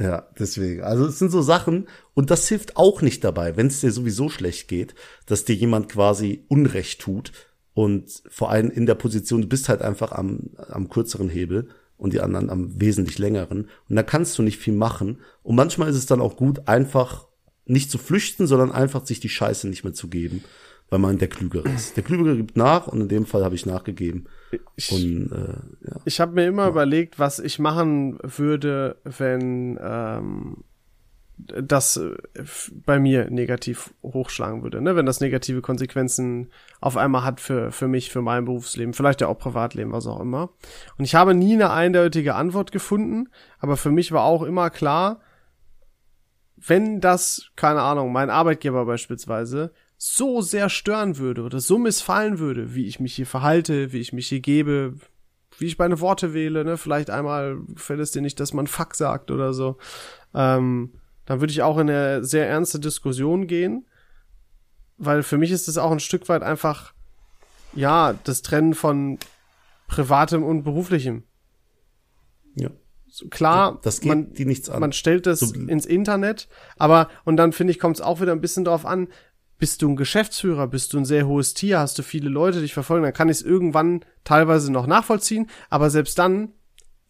Ja, deswegen. Also es sind so Sachen und das hilft auch nicht dabei, wenn es dir sowieso schlecht geht, dass dir jemand quasi Unrecht tut und vor allem in der Position, du bist halt einfach am, am kürzeren Hebel und die anderen am wesentlich längeren und da kannst du nicht viel machen und manchmal ist es dann auch gut, einfach nicht zu flüchten, sondern einfach sich die Scheiße nicht mehr zu geben, weil man der Klügere ist. Der Klügere gibt nach und in dem Fall habe ich nachgegeben. Ich, Und äh, ja. ich habe mir immer überlegt, was ich machen würde, wenn ähm, das äh, bei mir negativ hochschlagen würde, ne? wenn das negative Konsequenzen auf einmal hat für, für mich, für mein Berufsleben, vielleicht ja auch Privatleben, was auch immer. Und ich habe nie eine eindeutige Antwort gefunden, aber für mich war auch immer klar, wenn das, keine Ahnung, mein Arbeitgeber beispielsweise so sehr stören würde oder so missfallen würde, wie ich mich hier verhalte, wie ich mich hier gebe, wie ich meine Worte wähle, ne, vielleicht einmal gefällt es dir nicht, dass man Fuck sagt oder so, ähm, dann würde ich auch in eine sehr ernste Diskussion gehen, weil für mich ist es auch ein Stück weit einfach, ja, das Trennen von Privatem und Beruflichem. ja. Klar, Das geht man, die nichts an. man stellt das So- ins Internet, aber und dann finde ich, kommt es auch wieder ein bisschen drauf an, bist du ein Geschäftsführer, bist du ein sehr hohes Tier, hast du viele Leute, die dich verfolgen, dann kann ich es irgendwann teilweise noch nachvollziehen, aber selbst dann,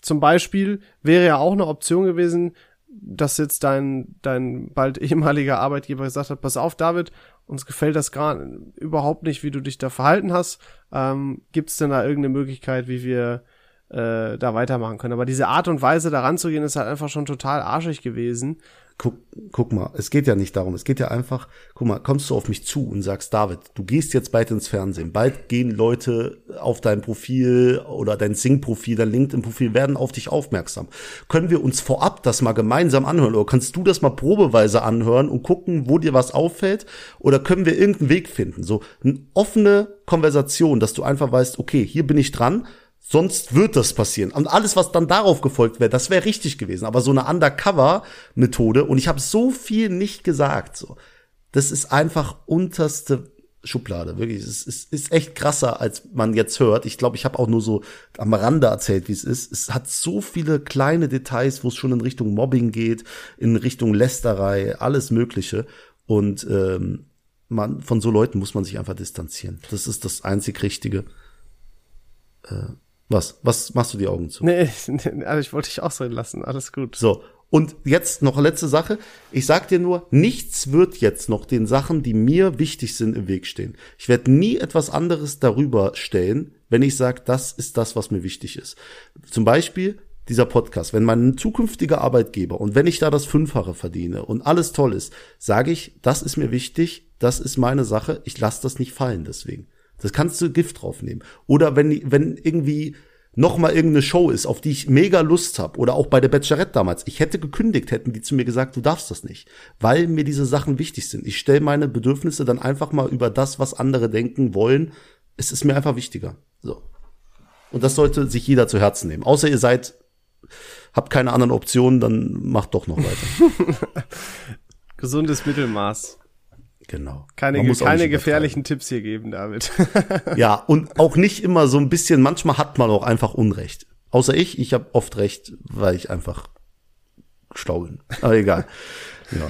zum Beispiel, wäre ja auch eine Option gewesen, dass jetzt dein, dein bald ehemaliger Arbeitgeber gesagt hat, pass auf, David, uns gefällt das gerade überhaupt nicht, wie du dich da verhalten hast. Ähm, Gibt es denn da irgendeine Möglichkeit, wie wir äh, da weitermachen können? Aber diese Art und Weise, da ranzugehen, ist halt einfach schon total arschig gewesen. Guck, guck mal, es geht ja nicht darum, es geht ja einfach, guck mal, kommst du auf mich zu und sagst, David, du gehst jetzt bald ins Fernsehen, bald gehen Leute auf dein Profil oder dein Sing-Profil, dein LinkedIn-Profil, werden auf dich aufmerksam. Können wir uns vorab das mal gemeinsam anhören oder kannst du das mal probeweise anhören und gucken, wo dir was auffällt oder können wir irgendeinen Weg finden? So eine offene Konversation, dass du einfach weißt, okay, hier bin ich dran, Sonst wird das passieren. Und alles, was dann darauf gefolgt wäre, das wäre richtig gewesen. Aber so eine Undercover-Methode, und ich habe so viel nicht gesagt, so. Das ist einfach unterste Schublade, wirklich. Es ist, ist echt krasser, als man jetzt hört. Ich glaube, ich habe auch nur so am Rande erzählt, wie es ist. Es hat so viele kleine Details, wo es schon in Richtung Mobbing geht, in Richtung Lästerei, alles Mögliche. Und ähm, man, von so Leuten muss man sich einfach distanzieren. Das ist das einzig Richtige. Äh, was? Was machst du die Augen zu? Nee, nee, (laughs) also ich wollte dich ausreden lassen, alles gut. So. Und jetzt noch letzte Sache. Ich sag dir nur, nichts wird jetzt noch den Sachen, die mir wichtig sind, im Weg stehen. Ich werde nie etwas anderes darüber stellen, wenn ich sage, das ist das, was mir wichtig ist. Zum Beispiel dieser Podcast, wenn mein zukünftiger Arbeitgeber und wenn ich da das Fünffache verdiene und alles toll ist, sage ich, das ist mir wichtig, das ist meine Sache, ich lasse das nicht fallen deswegen. Das kannst du Gift draufnehmen. Oder wenn, wenn irgendwie noch mal irgendeine Show ist, auf die ich mega Lust habe, oder auch bei der Bachelorette damals, ich hätte gekündigt, hätten die zu mir gesagt, du darfst das nicht, weil mir diese Sachen wichtig sind. Ich stelle meine Bedürfnisse dann einfach mal über das, was andere denken wollen. Es ist mir einfach wichtiger. So. Und das sollte sich jeder zu Herzen nehmen. Außer ihr seid, habt keine anderen Optionen, dann macht doch noch weiter. (laughs) Gesundes Mittelmaß. Genau. Keine, keine gefährlichen Tipps hier geben, David. (laughs) ja, und auch nicht immer so ein bisschen, manchmal hat man auch einfach Unrecht. Außer ich, ich habe oft recht, weil ich einfach schlau bin. Aber egal. (laughs) ja.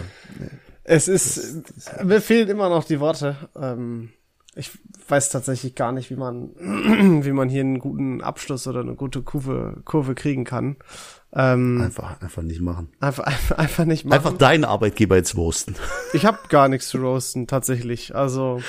Es ist, mir fehlen immer noch die Worte. Ähm, ich weiß tatsächlich gar nicht, wie man, (clears throat) wie man hier einen guten Abschluss oder eine gute Kurve, Kurve kriegen kann. Ähm, einfach, einfach nicht machen. Einfach, einfach, einfach nicht machen. Einfach deinen Arbeitgeber jetzt roasten. (laughs) Ich habe gar nichts zu roasten, tatsächlich. Also.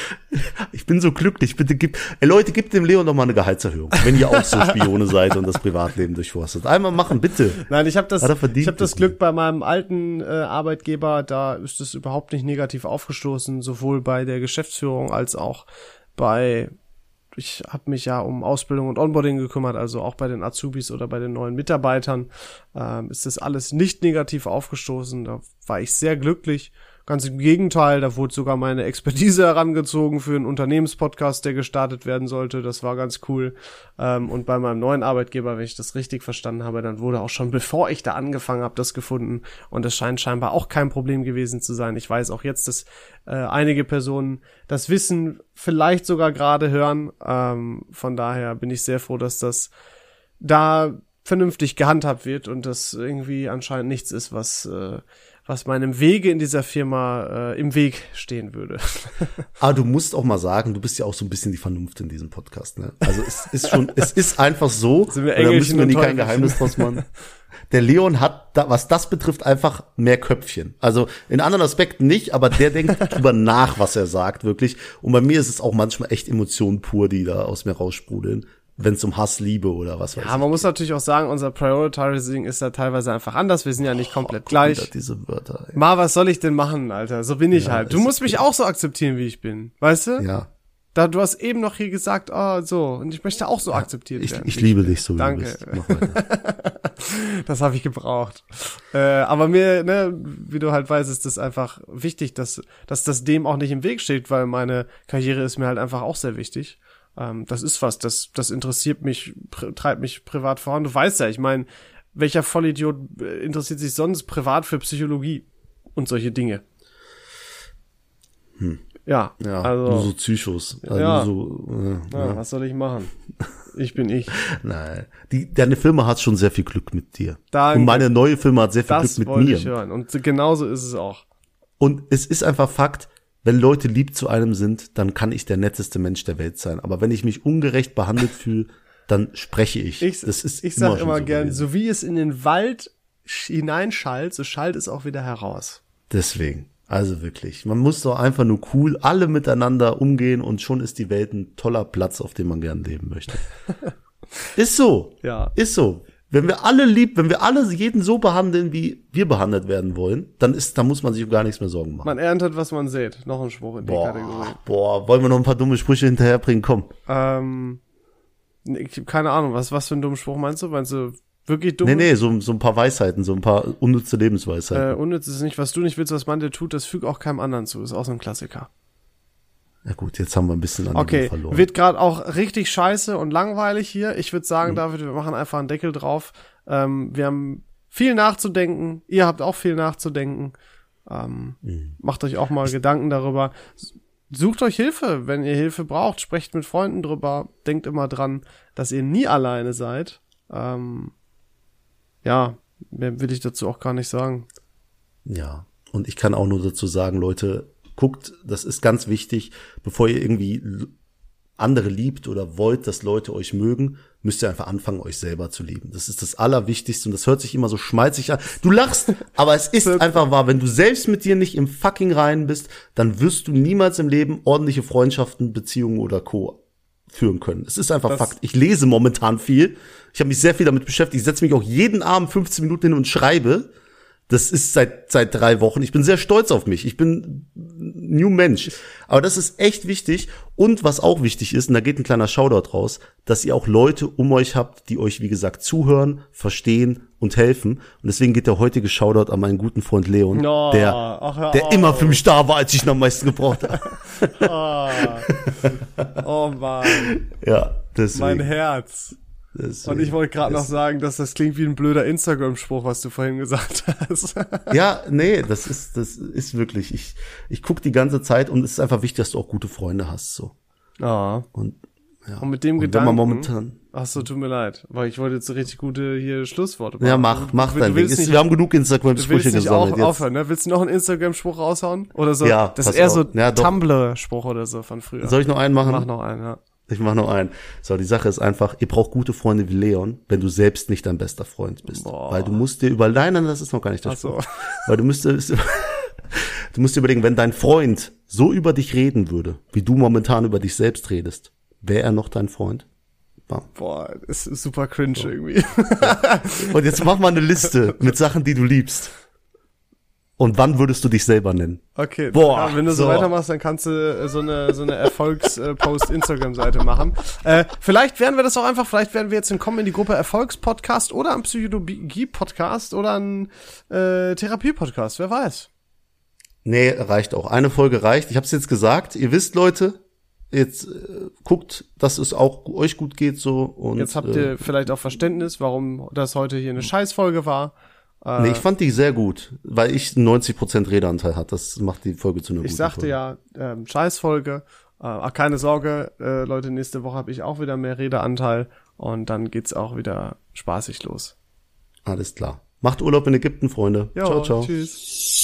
Ich bin so glücklich. Bitte gib, ey Leute, gebt dem Leon noch mal eine Gehaltserhöhung, wenn ihr auch so (laughs) Spione seid und das Privatleben durchforstet. Einmal machen, bitte. Nein, ich habe das, ich habe das Glück bei meinem alten äh, Arbeitgeber, da ist es überhaupt nicht negativ aufgestoßen, sowohl bei der Geschäftsführung als auch bei ich habe mich ja um Ausbildung und Onboarding gekümmert, also auch bei den Azubis oder bei den neuen Mitarbeitern ähm, ist das alles nicht negativ aufgestoßen. Da war ich sehr glücklich Ganz im Gegenteil, da wurde sogar meine Expertise (laughs) herangezogen für einen Unternehmenspodcast, der gestartet werden sollte. Das war ganz cool. Ähm, und bei meinem neuen Arbeitgeber, wenn ich das richtig verstanden habe, dann wurde auch schon bevor ich da angefangen habe, das gefunden. Und es scheint scheinbar auch kein Problem gewesen zu sein. Ich weiß auch jetzt, dass äh, einige Personen das Wissen vielleicht sogar gerade hören. Ähm, von daher bin ich sehr froh, dass das da vernünftig gehandhabt wird und das irgendwie anscheinend nichts ist, was äh, was meinem Wege in dieser Firma äh, im Weg stehen würde. Aber (laughs) du musst auch mal sagen, du bist ja auch so ein bisschen die Vernunft in diesem Podcast. Ne? Also es ist schon, es (laughs) ist einfach so. Sind wir da müssen wir nie kein Geheimnis draus machen. (laughs) Der Leon hat, da, was das betrifft, einfach mehr Köpfchen. Also in anderen Aspekten nicht, aber der denkt drüber nach, was er sagt, wirklich. Und bei mir ist es auch manchmal echt Emotionen pur, die da aus mir raussprudeln wenn es um Hass, Liebe oder was weiß Ja, man muss natürlich auch sagen, unser Prioritizing ist da teilweise einfach anders. Wir sind ja nicht komplett oh, gleich. Diese Wörter. Ey. Ma, was soll ich denn machen, Alter? So bin ich ja, halt. Du musst mich auch so akzeptieren, wie ich bin. Weißt du? Ja. Da, du hast eben noch hier gesagt, oh, so, und ich möchte auch so ja, akzeptiert ich, werden. Ich liebe dich so, wie Danke. du (laughs) bist. das habe ich gebraucht. Äh, aber mir, ne, wie du halt weißt, ist das einfach wichtig, dass, dass das dem auch nicht im Weg steht, weil meine Karriere ist mir halt einfach auch sehr wichtig ähm, das ist was, das, das interessiert mich, treibt mich privat voran. Du weißt ja, ich meine, welcher Vollidiot äh, interessiert sich sonst privat für Psychologie und solche Dinge? Hm. Ja, ja, also nur so Psychos. Also ja. So, äh, ja, ja, was soll ich machen? Ich bin ich. (laughs) Nein, die, deine Firma hat schon sehr viel Glück mit dir. Danke. Und meine neue Firma hat sehr viel das Glück mit mir. Ich hören. Und genauso ist es auch. Und es ist einfach Fakt, wenn Leute lieb zu einem sind, dann kann ich der netteste Mensch der Welt sein. Aber wenn ich mich ungerecht behandelt fühle, dann spreche ich. ich das ist ich sag immer, immer so gern, gewesen. so wie es in den Wald hineinschallt, so schallt es auch wieder heraus. Deswegen. Also wirklich. Man muss doch einfach nur cool alle miteinander umgehen und schon ist die Welt ein toller Platz, auf dem man gern leben möchte. (laughs) ist so. Ja. Ist so. Wenn wir alle lieb, wenn wir alle jeden so behandeln, wie wir behandelt werden wollen, dann ist, dann muss man sich um gar nichts mehr Sorgen machen. Man erntet, was man sät. Noch ein Spruch in boah, die Kategorie. Boah, wollen wir noch ein paar dumme Sprüche hinterherbringen? Komm. Ähm, ich habe keine Ahnung, was, was für ein dummer Spruch meinst du? Meinst du wirklich dumm? Nee, nee, so, so ein paar Weisheiten, so ein paar unnütze Lebensweisheiten. Äh, unnütz ist nicht, was du nicht willst, was man dir tut, das fügt auch keinem anderen zu. Ist auch so ein Klassiker. Ja gut, jetzt haben wir ein bisschen an okay. verloren. Wird gerade auch richtig scheiße und langweilig hier. Ich würde sagen, mhm. David, wir machen einfach einen Deckel drauf. Ähm, wir haben viel nachzudenken. Ihr habt auch viel nachzudenken. Ähm, mhm. Macht euch auch mal ich Gedanken darüber. Sucht euch Hilfe, wenn ihr Hilfe braucht. Sprecht mit Freunden drüber. Denkt immer dran, dass ihr nie alleine seid. Ähm, ja, mehr will ich dazu auch gar nicht sagen. Ja, und ich kann auch nur dazu sagen, Leute, guckt, das ist ganz wichtig, bevor ihr irgendwie andere liebt oder wollt, dass Leute euch mögen, müsst ihr einfach anfangen, euch selber zu lieben. Das ist das Allerwichtigste und das hört sich immer so schmalzig an. Du lachst, (laughs) aber es ist einfach wahr. Wenn du selbst mit dir nicht im fucking Reinen bist, dann wirst du niemals im Leben ordentliche Freundschaften, Beziehungen oder Co. führen können. Es ist einfach das Fakt. Ich lese momentan viel. Ich habe mich sehr viel damit beschäftigt. Ich setze mich auch jeden Abend 15 Minuten hin und schreibe. Das ist seit, seit drei Wochen. Ich bin sehr stolz auf mich. Ich bin New Mensch. Aber das ist echt wichtig. Und was auch wichtig ist, und da geht ein kleiner Shoutout raus, dass ihr auch Leute um euch habt, die euch, wie gesagt, zuhören, verstehen und helfen. Und deswegen geht der heutige Shoutout an meinen guten Freund Leon, oh, der, ach, der immer für mich da war, als ich ihn am meisten gebraucht habe. oh. (laughs) oh Mann. Ja, deswegen. Mein Herz. Deswegen. Und ich wollte gerade noch sagen, dass das klingt wie ein blöder Instagram-Spruch, was du vorhin gesagt hast. (laughs) ja, nee, das ist, das ist wirklich. Ich, ich guck die ganze Zeit und es ist einfach wichtig, dass du auch gute Freunde hast. So. Ah. Und, ja. und mit dem und Gedanken. momentan. Ach so, tut mir leid, weil ich wollte jetzt richtig gute hier Schlussworte machen. Ja, mach, mach dein Ding. Nicht, wir haben genug Instagram-Sprüche gesammelt. Auch jetzt. aufhören, ne? Willst du noch einen Instagram-Spruch raushauen? Oder so? Ja, das ist eher auf. so ja, Tumblr-Spruch oder so von früher. Soll ich noch einen machen? Mach noch einen, ja. Ich mach noch einen. So, die Sache ist einfach, ihr braucht gute Freunde wie Leon, wenn du selbst nicht dein bester Freund bist. Boah. Weil du musst dir über, nein, nein, das ist noch gar nicht das so. Weil du müsstest, (laughs) du musst dir überlegen, wenn dein Freund so über dich reden würde, wie du momentan über dich selbst redest, wäre er noch dein Freund? Bam. Boah, ist super cringe so. irgendwie. Ja. Und jetzt mach mal eine Liste mit Sachen, die du liebst. Und wann würdest du dich selber nennen? Okay, Boah, ja, wenn du so. so. weitermachst, dann kannst du äh, so eine so eine Erfolgs-Post-Instagram-Seite machen. Äh, vielleicht werden wir das auch einfach, vielleicht werden wir jetzt kommen in die Gruppe Erfolgspodcast oder ein Psychologie-Podcast oder ein äh, Therapie-Podcast, wer weiß. Nee, reicht auch. Eine Folge reicht. Ich habe es jetzt gesagt. Ihr wisst, Leute, jetzt äh, guckt, dass es auch euch gut geht so. Und, jetzt habt ihr äh, vielleicht auch Verständnis, warum das heute hier eine Scheißfolge war. Äh, nee, ich fand die sehr gut, weil ich 90% Redeanteil hat. Das macht die Folge zu einer guten Ich sagte Folge. ja, ähm, Scheißfolge. Äh, ach, keine Sorge, äh, Leute, nächste Woche habe ich auch wieder mehr Redeanteil und dann geht's auch wieder spaßig los. Alles klar. Macht Urlaub in Ägypten, Freunde. Jo, ciao, ciao. Tschüss.